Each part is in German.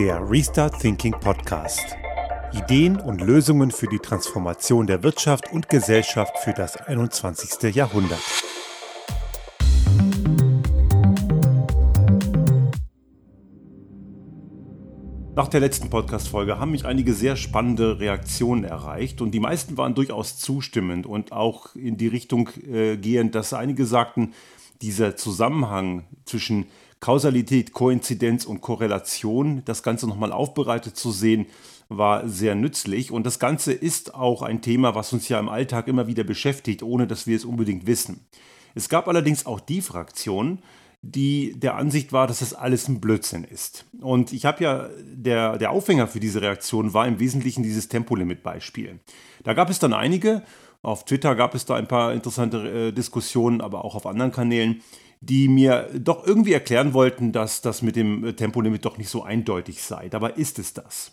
Der Restart Thinking Podcast. Ideen und Lösungen für die Transformation der Wirtschaft und Gesellschaft für das 21. Jahrhundert. Nach der letzten Podcast-Folge haben mich einige sehr spannende Reaktionen erreicht und die meisten waren durchaus zustimmend und auch in die Richtung äh, gehend, dass einige sagten, dieser Zusammenhang zwischen Kausalität, Koinzidenz und Korrelation, das Ganze nochmal aufbereitet zu sehen, war sehr nützlich. Und das Ganze ist auch ein Thema, was uns ja im Alltag immer wieder beschäftigt, ohne dass wir es unbedingt wissen. Es gab allerdings auch die Fraktion, die der Ansicht war, dass das alles ein Blödsinn ist. Und ich habe ja, der, der Aufhänger für diese Reaktion war im Wesentlichen dieses Tempolimit-Beispiel. Da gab es dann einige, auf Twitter gab es da ein paar interessante äh, Diskussionen, aber auch auf anderen Kanälen, die mir doch irgendwie erklären wollten, dass das mit dem äh, Tempolimit doch nicht so eindeutig sei. Dabei ist es das.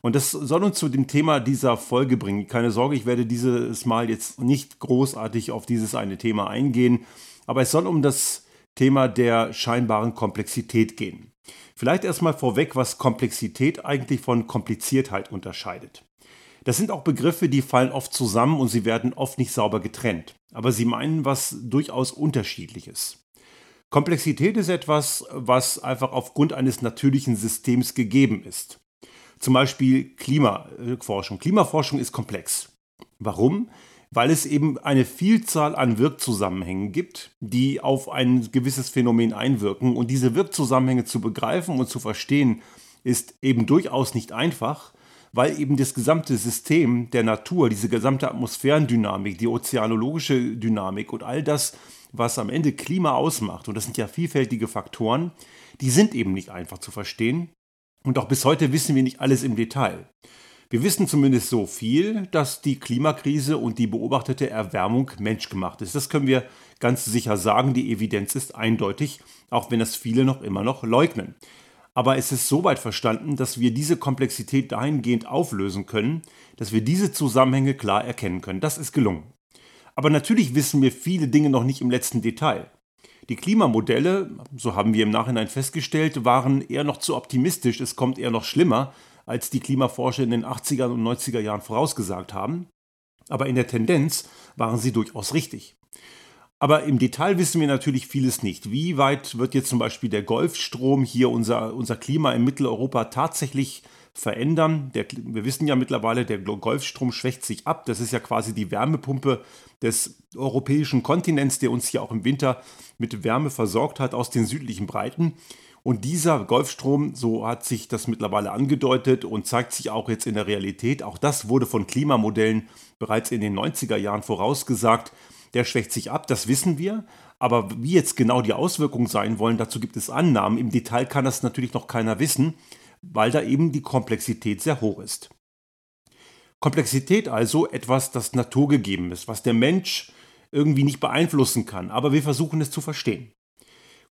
Und das soll uns zu dem Thema dieser Folge bringen. Keine Sorge, ich werde dieses Mal jetzt nicht großartig auf dieses eine Thema eingehen, aber es soll um das Thema der scheinbaren Komplexität gehen. Vielleicht erstmal vorweg, was Komplexität eigentlich von Kompliziertheit unterscheidet. Das sind auch Begriffe, die fallen oft zusammen und sie werden oft nicht sauber getrennt. Aber sie meinen was durchaus Unterschiedliches. Komplexität ist etwas, was einfach aufgrund eines natürlichen Systems gegeben ist. Zum Beispiel Klimaforschung. Klimaforschung ist komplex. Warum? Weil es eben eine Vielzahl an Wirkzusammenhängen gibt, die auf ein gewisses Phänomen einwirken. Und diese Wirkzusammenhänge zu begreifen und zu verstehen, ist eben durchaus nicht einfach, weil eben das gesamte System der Natur, diese gesamte Atmosphärendynamik, die ozeanologische Dynamik und all das, was am Ende Klima ausmacht, und das sind ja vielfältige Faktoren, die sind eben nicht einfach zu verstehen. Und auch bis heute wissen wir nicht alles im Detail. Wir wissen zumindest so viel, dass die Klimakrise und die beobachtete Erwärmung menschgemacht ist. Das können wir ganz sicher sagen. Die Evidenz ist eindeutig, auch wenn das viele noch immer noch leugnen. Aber es ist soweit verstanden, dass wir diese Komplexität dahingehend auflösen können, dass wir diese Zusammenhänge klar erkennen können. Das ist gelungen. Aber natürlich wissen wir viele Dinge noch nicht im letzten Detail. Die Klimamodelle, so haben wir im Nachhinein festgestellt, waren eher noch zu optimistisch, es kommt eher noch schlimmer, als die Klimaforscher in den 80er und 90er Jahren vorausgesagt haben. Aber in der Tendenz waren sie durchaus richtig. Aber im Detail wissen wir natürlich vieles nicht. Wie weit wird jetzt zum Beispiel der Golfstrom hier unser, unser Klima in Mitteleuropa tatsächlich verändern. Der, wir wissen ja mittlerweile, der Golfstrom schwächt sich ab. Das ist ja quasi die Wärmepumpe des europäischen Kontinents, der uns hier auch im Winter mit Wärme versorgt hat aus den südlichen Breiten. Und dieser Golfstrom, so hat sich das mittlerweile angedeutet und zeigt sich auch jetzt in der Realität, auch das wurde von Klimamodellen bereits in den 90er Jahren vorausgesagt, der schwächt sich ab, das wissen wir. Aber wie jetzt genau die Auswirkungen sein wollen, dazu gibt es Annahmen. Im Detail kann das natürlich noch keiner wissen weil da eben die Komplexität sehr hoch ist. Komplexität also etwas, das naturgegeben ist, was der Mensch irgendwie nicht beeinflussen kann, aber wir versuchen es zu verstehen.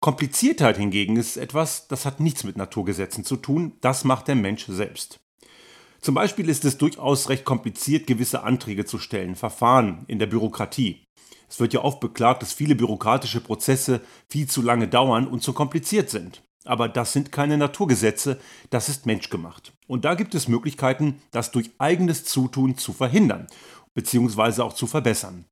Kompliziertheit hingegen ist etwas, das hat nichts mit Naturgesetzen zu tun, das macht der Mensch selbst. Zum Beispiel ist es durchaus recht kompliziert, gewisse Anträge zu stellen, Verfahren in der Bürokratie. Es wird ja oft beklagt, dass viele bürokratische Prozesse viel zu lange dauern und zu kompliziert sind. Aber das sind keine Naturgesetze, das ist menschgemacht. Und da gibt es Möglichkeiten, das durch eigenes Zutun zu verhindern, beziehungsweise auch zu verbessern.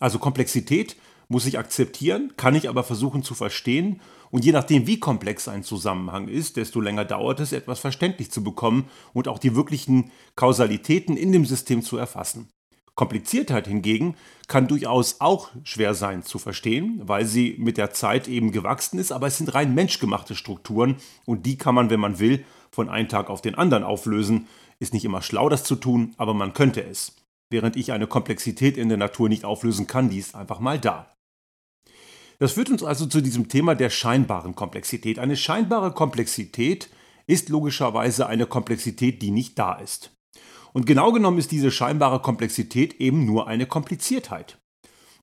Also Komplexität muss ich akzeptieren, kann ich aber versuchen zu verstehen und je nachdem, wie komplex ein Zusammenhang ist, desto länger dauert es, etwas verständlich zu bekommen und auch die wirklichen Kausalitäten in dem System zu erfassen. Kompliziertheit hingegen kann durchaus auch schwer sein zu verstehen, weil sie mit der Zeit eben gewachsen ist, aber es sind rein menschgemachte Strukturen und die kann man, wenn man will, von einem Tag auf den anderen auflösen. Ist nicht immer schlau, das zu tun, aber man könnte es. Während ich eine Komplexität in der Natur nicht auflösen kann, die ist einfach mal da. Das führt uns also zu diesem Thema der scheinbaren Komplexität. Eine scheinbare Komplexität ist logischerweise eine Komplexität, die nicht da ist. Und genau genommen ist diese scheinbare Komplexität eben nur eine Kompliziertheit.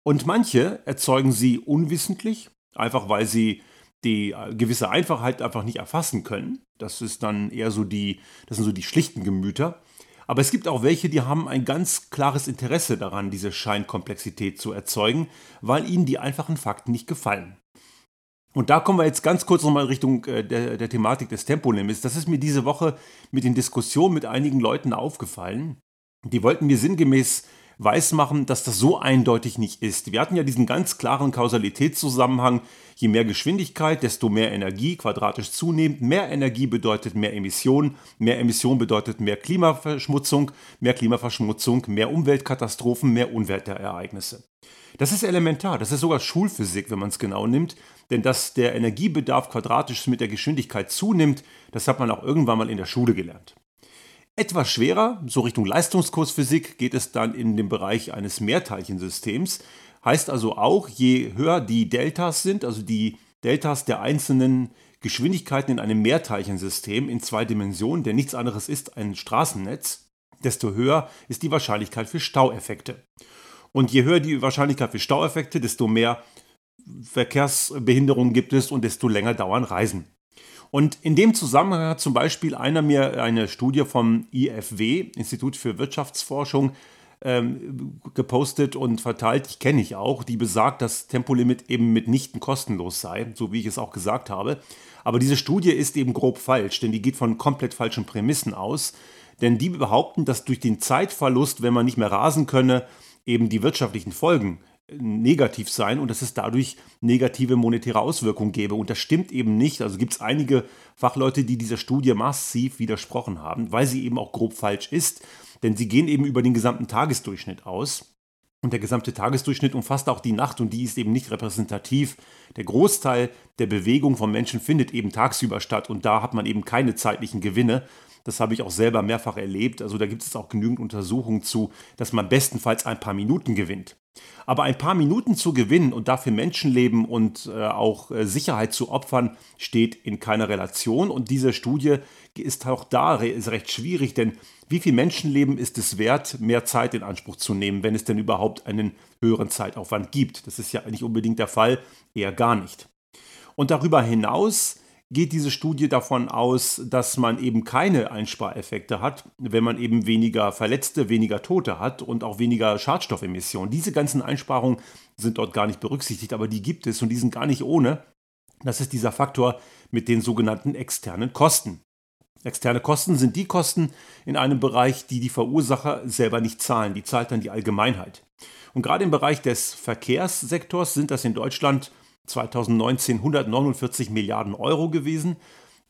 Und manche erzeugen sie unwissentlich, einfach weil sie die äh, gewisse Einfachheit einfach nicht erfassen können. Das ist dann eher so die, das sind so die schlichten Gemüter. Aber es gibt auch welche, die haben ein ganz klares Interesse daran, diese Scheinkomplexität zu erzeugen, weil ihnen die einfachen Fakten nicht gefallen. Und da kommen wir jetzt ganz kurz nochmal in Richtung äh, der, der Thematik des Tempolimits. Das ist mir diese Woche mit den Diskussionen mit einigen Leuten aufgefallen. Die wollten mir sinngemäß weismachen, dass das so eindeutig nicht ist. Wir hatten ja diesen ganz klaren Kausalitätszusammenhang. Je mehr Geschwindigkeit, desto mehr Energie, quadratisch zunehmend. Mehr Energie bedeutet mehr Emissionen. Mehr Emissionen bedeutet mehr Klimaverschmutzung. Mehr Klimaverschmutzung, mehr Umweltkatastrophen, mehr Umweltereignisse. Das ist elementar. Das ist sogar Schulphysik, wenn man es genau nimmt. Denn dass der Energiebedarf quadratisch mit der Geschwindigkeit zunimmt, das hat man auch irgendwann mal in der Schule gelernt. Etwas schwerer, so Richtung Leistungskursphysik, geht es dann in den Bereich eines Mehrteilchensystems. Heißt also auch, je höher die Deltas sind, also die Deltas der einzelnen Geschwindigkeiten in einem Mehrteilchensystem in zwei Dimensionen, der nichts anderes ist ein Straßennetz, desto höher ist die Wahrscheinlichkeit für Staueffekte. Und je höher die Wahrscheinlichkeit für Staueffekte, desto mehr Verkehrsbehinderungen gibt es und desto länger dauern Reisen. Und in dem Zusammenhang hat zum Beispiel einer mir eine Studie vom IFW, Institut für Wirtschaftsforschung, ähm, gepostet und verteilt, ich kenne ich auch, die besagt, dass Tempolimit eben mitnichten kostenlos sei, so wie ich es auch gesagt habe. Aber diese Studie ist eben grob falsch, denn die geht von komplett falschen Prämissen aus. Denn die behaupten, dass durch den Zeitverlust, wenn man nicht mehr rasen könne, eben die wirtschaftlichen Folgen negativ sein und dass es dadurch negative monetäre Auswirkungen gäbe. Und das stimmt eben nicht. Also gibt es einige Fachleute, die dieser Studie massiv widersprochen haben, weil sie eben auch grob falsch ist. Denn sie gehen eben über den gesamten Tagesdurchschnitt aus. Und der gesamte Tagesdurchschnitt umfasst auch die Nacht und die ist eben nicht repräsentativ. Der Großteil der Bewegung von Menschen findet eben tagsüber statt und da hat man eben keine zeitlichen Gewinne. Das habe ich auch selber mehrfach erlebt. Also da gibt es auch genügend Untersuchungen zu, dass man bestenfalls ein paar Minuten gewinnt. Aber ein paar Minuten zu gewinnen und dafür Menschenleben und äh, auch äh, Sicherheit zu opfern, steht in keiner Relation. Und diese Studie ist auch da ist recht schwierig, denn wie viel Menschenleben ist es wert, mehr Zeit in Anspruch zu nehmen, wenn es denn überhaupt einen höheren Zeitaufwand gibt? Das ist ja nicht unbedingt der Fall, eher gar nicht. Und darüber hinaus geht diese Studie davon aus, dass man eben keine Einspareffekte hat, wenn man eben weniger Verletzte, weniger Tote hat und auch weniger Schadstoffemissionen. Diese ganzen Einsparungen sind dort gar nicht berücksichtigt, aber die gibt es und die sind gar nicht ohne. Das ist dieser Faktor mit den sogenannten externen Kosten. Externe Kosten sind die Kosten in einem Bereich, die die Verursacher selber nicht zahlen. Die zahlt dann die Allgemeinheit. Und gerade im Bereich des Verkehrssektors sind das in Deutschland 2019 149 Milliarden Euro gewesen.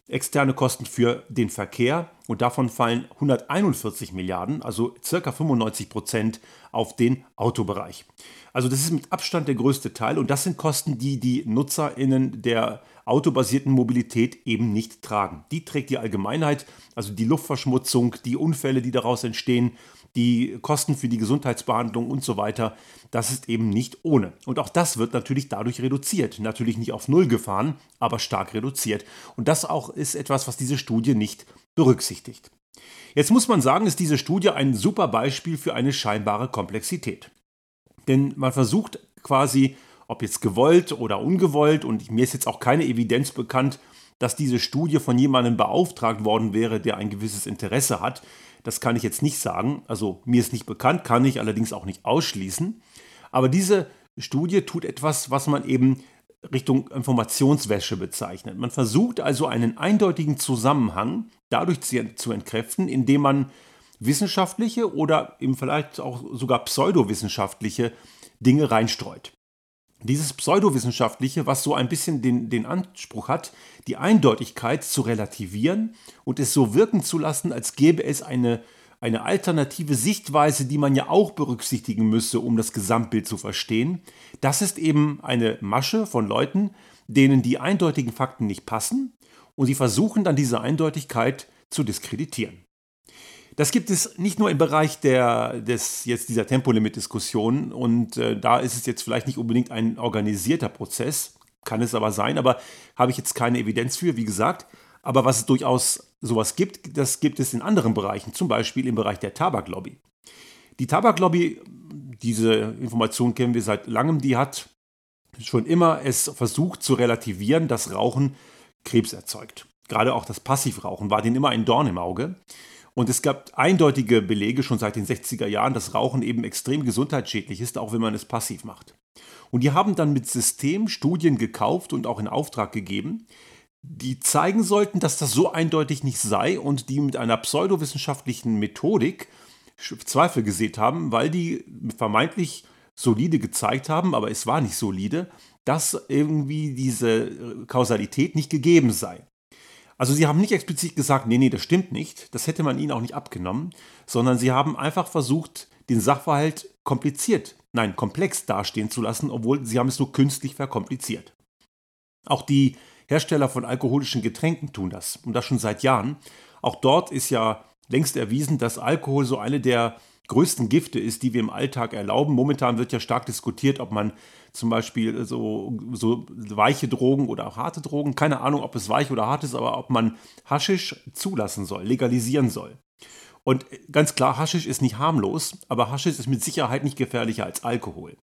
Externe Kosten für den Verkehr und davon fallen 141 Milliarden, also circa 95 Prozent auf den Autobereich. Also das ist mit Abstand der größte Teil und das sind Kosten, die die NutzerInnen der autobasierten Mobilität eben nicht tragen. Die trägt die Allgemeinheit, also die Luftverschmutzung, die Unfälle, die daraus entstehen, die Kosten für die Gesundheitsbehandlung und so weiter. Das ist eben nicht ohne. Und auch das wird natürlich dadurch reduziert. Natürlich nicht auf Null gefahren, aber stark reduziert. Und das auch ist etwas, was diese Studie nicht berücksichtigt. Jetzt muss man sagen, ist diese Studie ein super Beispiel für eine scheinbare Komplexität. Denn man versucht quasi, ob jetzt gewollt oder ungewollt, und mir ist jetzt auch keine Evidenz bekannt, dass diese Studie von jemandem beauftragt worden wäre, der ein gewisses Interesse hat. Das kann ich jetzt nicht sagen. Also mir ist nicht bekannt, kann ich allerdings auch nicht ausschließen. Aber diese Studie tut etwas, was man eben Richtung Informationswäsche bezeichnet. Man versucht also einen eindeutigen Zusammenhang dadurch zu entkräften, indem man wissenschaftliche oder eben vielleicht auch sogar pseudowissenschaftliche Dinge reinstreut. Dieses Pseudowissenschaftliche, was so ein bisschen den, den Anspruch hat, die Eindeutigkeit zu relativieren und es so wirken zu lassen, als gäbe es eine, eine alternative Sichtweise, die man ja auch berücksichtigen müsse, um das Gesamtbild zu verstehen, das ist eben eine Masche von Leuten, denen die eindeutigen Fakten nicht passen und sie versuchen dann diese Eindeutigkeit zu diskreditieren. Das gibt es nicht nur im Bereich der, des, jetzt dieser Tempolimit-Diskussion und äh, da ist es jetzt vielleicht nicht unbedingt ein organisierter Prozess, kann es aber sein, aber habe ich jetzt keine Evidenz für, wie gesagt. Aber was es durchaus sowas gibt, das gibt es in anderen Bereichen, zum Beispiel im Bereich der Tabaklobby. Die Tabaklobby, diese Information kennen wir seit langem, die hat schon immer es versucht zu relativieren, dass Rauchen Krebs erzeugt. Gerade auch das Passivrauchen war denen immer ein Dorn im Auge. Und es gab eindeutige Belege schon seit den 60er Jahren, dass Rauchen eben extrem gesundheitsschädlich ist, auch wenn man es passiv macht. Und die haben dann mit System Studien gekauft und auch in Auftrag gegeben, die zeigen sollten, dass das so eindeutig nicht sei und die mit einer pseudowissenschaftlichen Methodik Zweifel gesät haben, weil die vermeintlich solide gezeigt haben, aber es war nicht solide, dass irgendwie diese Kausalität nicht gegeben sei. Also sie haben nicht explizit gesagt, nee, nee, das stimmt nicht, das hätte man ihnen auch nicht abgenommen, sondern sie haben einfach versucht, den Sachverhalt kompliziert, nein, komplex dastehen zu lassen, obwohl sie haben es nur künstlich verkompliziert. Auch die Hersteller von alkoholischen Getränken tun das und das schon seit Jahren. Auch dort ist ja längst erwiesen, dass Alkohol so eine der größten Gifte ist, die wir im Alltag erlauben. Momentan wird ja stark diskutiert, ob man zum Beispiel so, so weiche Drogen oder auch harte Drogen, keine Ahnung, ob es weich oder hart ist, aber ob man Haschisch zulassen soll, legalisieren soll. Und ganz klar, Haschisch ist nicht harmlos, aber Haschisch ist mit Sicherheit nicht gefährlicher als Alkohol.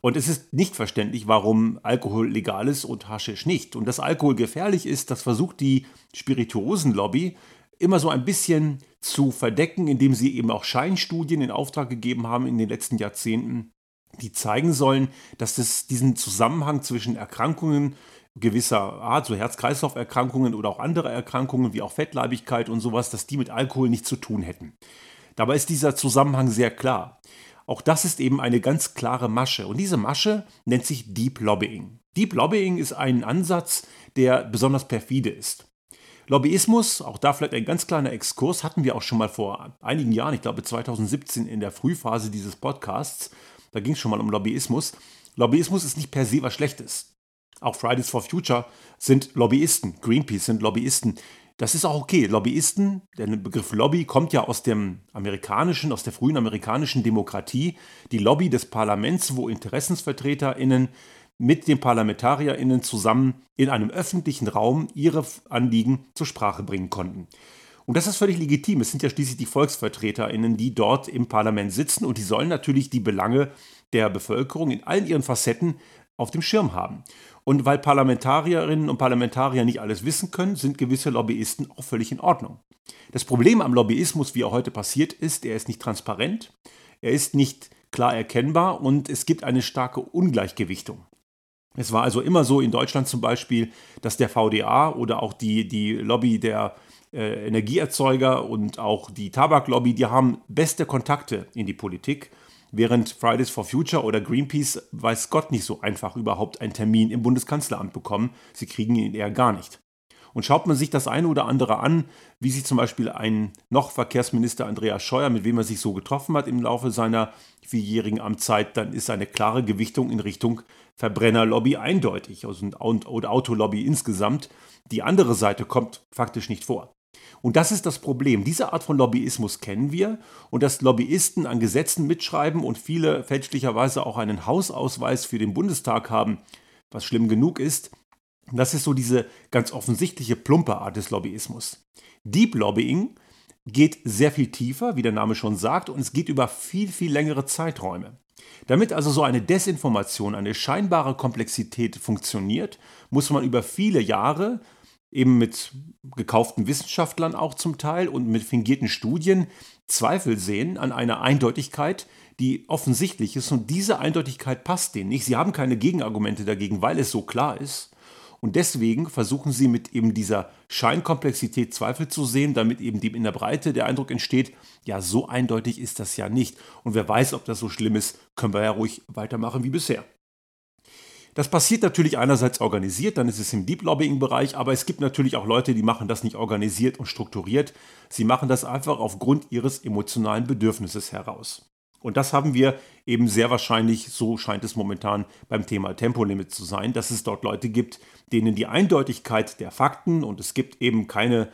Und es ist nicht verständlich, warum Alkohol legal ist und Haschisch nicht. Und dass Alkohol gefährlich ist, das versucht die Spirituosenlobby immer so ein bisschen zu verdecken, indem sie eben auch Scheinstudien in Auftrag gegeben haben in den letzten Jahrzehnten, die zeigen sollen, dass es diesen Zusammenhang zwischen Erkrankungen gewisser Art, so Herz-Kreislauf-Erkrankungen oder auch andere Erkrankungen wie auch Fettleibigkeit und sowas, dass die mit Alkohol nichts zu tun hätten. Dabei ist dieser Zusammenhang sehr klar. Auch das ist eben eine ganz klare Masche. Und diese Masche nennt sich Deep Lobbying. Deep Lobbying ist ein Ansatz, der besonders perfide ist. Lobbyismus, auch da vielleicht ein ganz kleiner Exkurs, hatten wir auch schon mal vor einigen Jahren, ich glaube 2017 in der Frühphase dieses Podcasts. Da ging es schon mal um Lobbyismus. Lobbyismus ist nicht per se was Schlechtes. Auch Fridays for Future sind Lobbyisten, Greenpeace sind Lobbyisten. Das ist auch okay. Lobbyisten, der Begriff Lobby kommt ja aus dem amerikanischen, aus der frühen amerikanischen Demokratie. Die Lobby des Parlaments, wo InteressensvertreterInnen mit den ParlamentarierInnen zusammen in einem öffentlichen Raum ihre Anliegen zur Sprache bringen konnten. Und das ist völlig legitim. Es sind ja schließlich die VolksvertreterInnen, die dort im Parlament sitzen und die sollen natürlich die Belange der Bevölkerung in allen ihren Facetten auf dem Schirm haben. Und weil Parlamentarierinnen und Parlamentarier nicht alles wissen können, sind gewisse Lobbyisten auch völlig in Ordnung. Das Problem am Lobbyismus, wie er heute passiert ist, er ist nicht transparent, er ist nicht klar erkennbar und es gibt eine starke Ungleichgewichtung. Es war also immer so in Deutschland zum Beispiel, dass der VDA oder auch die, die Lobby der äh, Energieerzeuger und auch die Tabaklobby, die haben beste Kontakte in die Politik während Fridays for Future oder Greenpeace weiß Gott nicht so einfach überhaupt einen Termin im Bundeskanzleramt bekommen. Sie kriegen ihn eher gar nicht. Und schaut man sich das eine oder andere an, wie sich zum Beispiel ein noch Verkehrsminister Andreas Scheuer, mit wem er sich so getroffen hat im Laufe seiner vierjährigen Amtszeit, dann ist eine klare Gewichtung in Richtung Verbrennerlobby eindeutig also, Autolobby insgesamt. Die andere Seite kommt faktisch nicht vor. Und das ist das Problem. Diese Art von Lobbyismus kennen wir und dass Lobbyisten an Gesetzen mitschreiben und viele fälschlicherweise auch einen Hausausweis für den Bundestag haben, was schlimm genug ist, das ist so diese ganz offensichtliche plumpe Art des Lobbyismus. Deep Lobbying geht sehr viel tiefer, wie der Name schon sagt, und es geht über viel, viel längere Zeiträume. Damit also so eine Desinformation, eine scheinbare Komplexität funktioniert, muss man über viele Jahre eben mit gekauften Wissenschaftlern auch zum Teil und mit fingierten Studien Zweifel sehen an einer Eindeutigkeit, die offensichtlich ist. Und diese Eindeutigkeit passt denen nicht. Sie haben keine Gegenargumente dagegen, weil es so klar ist. Und deswegen versuchen sie mit eben dieser Scheinkomplexität Zweifel zu sehen, damit eben in der Breite der Eindruck entsteht, ja, so eindeutig ist das ja nicht. Und wer weiß, ob das so schlimm ist, können wir ja ruhig weitermachen wie bisher. Das passiert natürlich einerseits organisiert, dann ist es im Deep Lobbying-Bereich, aber es gibt natürlich auch Leute, die machen das nicht organisiert und strukturiert. Sie machen das einfach aufgrund ihres emotionalen Bedürfnisses heraus. Und das haben wir eben sehr wahrscheinlich, so scheint es momentan beim Thema Tempolimit zu sein, dass es dort Leute gibt, denen die Eindeutigkeit der Fakten und es gibt eben keine,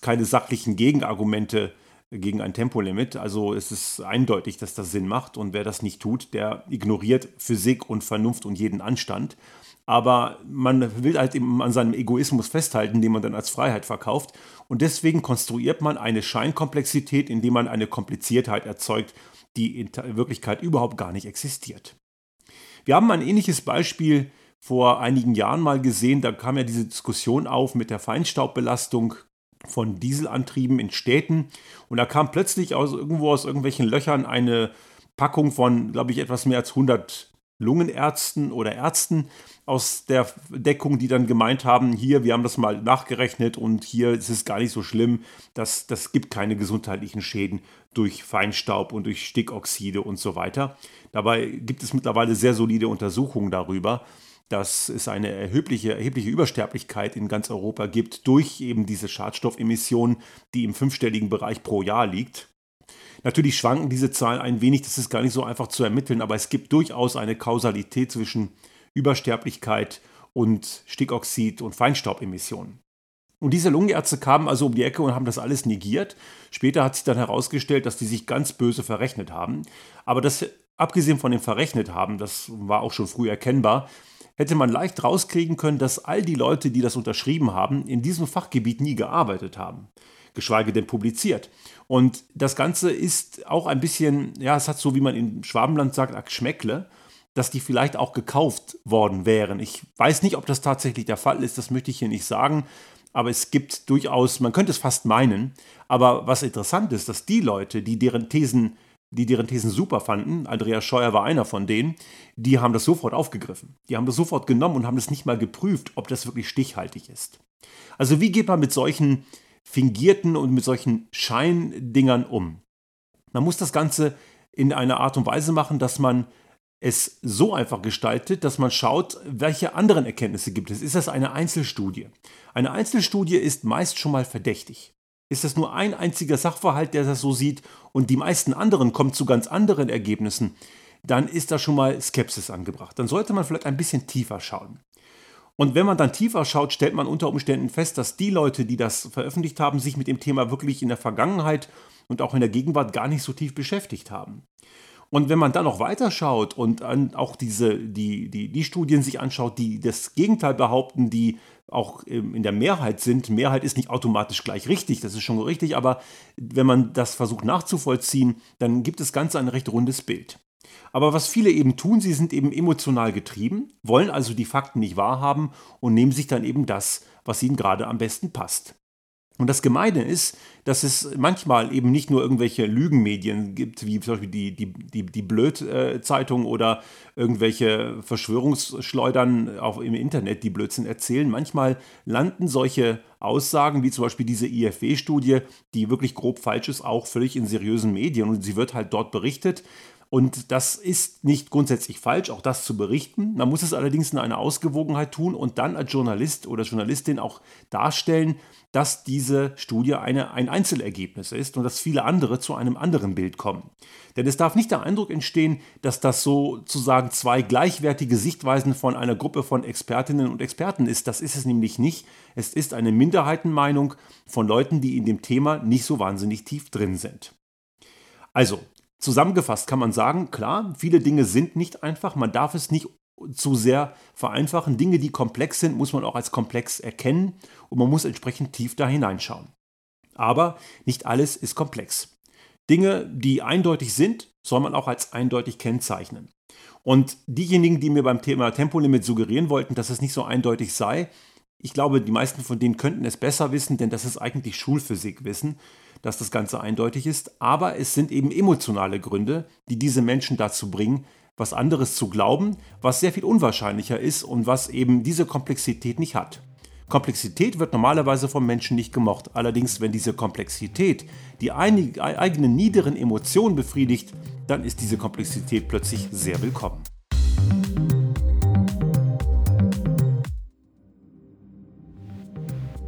keine sachlichen Gegenargumente gegen ein Tempolimit. Also es ist eindeutig, dass das Sinn macht und wer das nicht tut, der ignoriert Physik und Vernunft und jeden Anstand. Aber man will halt eben an seinem Egoismus festhalten, den man dann als Freiheit verkauft. Und deswegen konstruiert man eine Scheinkomplexität, indem man eine Kompliziertheit erzeugt, die in Wirklichkeit überhaupt gar nicht existiert. Wir haben ein ähnliches Beispiel vor einigen Jahren mal gesehen. Da kam ja diese Diskussion auf mit der Feinstaubbelastung von Dieselantrieben in Städten. Und da kam plötzlich aus irgendwo aus irgendwelchen Löchern eine Packung von, glaube ich, etwas mehr als 100 Lungenärzten oder Ärzten aus der Deckung, die dann gemeint haben, hier, wir haben das mal nachgerechnet und hier ist es gar nicht so schlimm, das, das gibt keine gesundheitlichen Schäden durch Feinstaub und durch Stickoxide und so weiter. Dabei gibt es mittlerweile sehr solide Untersuchungen darüber, dass es eine erhebliche, erhebliche Übersterblichkeit in ganz Europa gibt durch eben diese Schadstoffemissionen, die im fünfstelligen Bereich pro Jahr liegt. Natürlich schwanken diese Zahlen ein wenig, das ist gar nicht so einfach zu ermitteln, aber es gibt durchaus eine Kausalität zwischen Übersterblichkeit und Stickoxid und Feinstaubemissionen. Und diese Lungenärzte kamen also um die Ecke und haben das alles negiert. Später hat sich dann herausgestellt, dass die sich ganz böse verrechnet haben. Aber das, abgesehen von dem Verrechnet haben, das war auch schon früh erkennbar, hätte man leicht rauskriegen können, dass all die Leute, die das unterschrieben haben, in diesem Fachgebiet nie gearbeitet haben geschweige denn publiziert. Und das Ganze ist auch ein bisschen, ja, es hat so, wie man in Schwabenland sagt, ein Geschmäckle, dass die vielleicht auch gekauft worden wären. Ich weiß nicht, ob das tatsächlich der Fall ist, das möchte ich hier nicht sagen, aber es gibt durchaus, man könnte es fast meinen, aber was interessant ist, dass die Leute, die deren Thesen die deren Thesen super fanden, Andreas Scheuer war einer von denen, die haben das sofort aufgegriffen. Die haben das sofort genommen und haben es nicht mal geprüft, ob das wirklich stichhaltig ist. Also wie geht man mit solchen fingierten und mit solchen Scheindingern um. Man muss das Ganze in einer Art und Weise machen, dass man es so einfach gestaltet, dass man schaut, welche anderen Erkenntnisse gibt es. Ist das eine Einzelstudie? Eine Einzelstudie ist meist schon mal verdächtig. Ist das nur ein einziger Sachverhalt, der das so sieht und die meisten anderen kommen zu ganz anderen Ergebnissen, dann ist da schon mal Skepsis angebracht. Dann sollte man vielleicht ein bisschen tiefer schauen. Und wenn man dann tiefer schaut, stellt man unter Umständen fest, dass die Leute, die das veröffentlicht haben, sich mit dem Thema wirklich in der Vergangenheit und auch in der Gegenwart gar nicht so tief beschäftigt haben. Und wenn man dann noch weiter schaut und auch diese, die, die, die Studien sich anschaut, die das Gegenteil behaupten, die auch in der Mehrheit sind, Mehrheit ist nicht automatisch gleich richtig, das ist schon richtig, aber wenn man das versucht nachzuvollziehen, dann gibt es ganz ein recht rundes Bild. Aber was viele eben tun, sie sind eben emotional getrieben, wollen also die Fakten nicht wahrhaben und nehmen sich dann eben das, was ihnen gerade am besten passt. Und das Gemeine ist, dass es manchmal eben nicht nur irgendwelche Lügenmedien gibt, wie zum Beispiel die, die, die, die Blöd-Zeitung oder irgendwelche Verschwörungsschleudern auch im Internet, die Blödsinn erzählen. Manchmal landen solche Aussagen, wie zum Beispiel diese IFW-Studie, die wirklich grob falsch ist, auch völlig in seriösen Medien. Und sie wird halt dort berichtet. Und das ist nicht grundsätzlich falsch, auch das zu berichten. Man muss es allerdings in einer Ausgewogenheit tun und dann als Journalist oder Journalistin auch darstellen, dass diese Studie eine, ein Einzelergebnis ist und dass viele andere zu einem anderen Bild kommen. Denn es darf nicht der Eindruck entstehen, dass das sozusagen zwei gleichwertige Sichtweisen von einer Gruppe von Expertinnen und Experten ist. Das ist es nämlich nicht. Es ist eine Minderheitenmeinung von Leuten, die in dem Thema nicht so wahnsinnig tief drin sind. Also, Zusammengefasst kann man sagen, klar, viele Dinge sind nicht einfach, man darf es nicht zu sehr vereinfachen. Dinge, die komplex sind, muss man auch als komplex erkennen und man muss entsprechend tief da hineinschauen. Aber nicht alles ist komplex. Dinge, die eindeutig sind, soll man auch als eindeutig kennzeichnen. Und diejenigen, die mir beim Thema Tempolimit suggerieren wollten, dass es nicht so eindeutig sei, ich glaube, die meisten von denen könnten es besser wissen, denn das ist eigentlich Schulphysikwissen dass das Ganze eindeutig ist, aber es sind eben emotionale Gründe, die diese Menschen dazu bringen, was anderes zu glauben, was sehr viel unwahrscheinlicher ist und was eben diese Komplexität nicht hat. Komplexität wird normalerweise vom Menschen nicht gemocht. Allerdings, wenn diese Komplexität die eigenen niederen Emotionen befriedigt, dann ist diese Komplexität plötzlich sehr willkommen.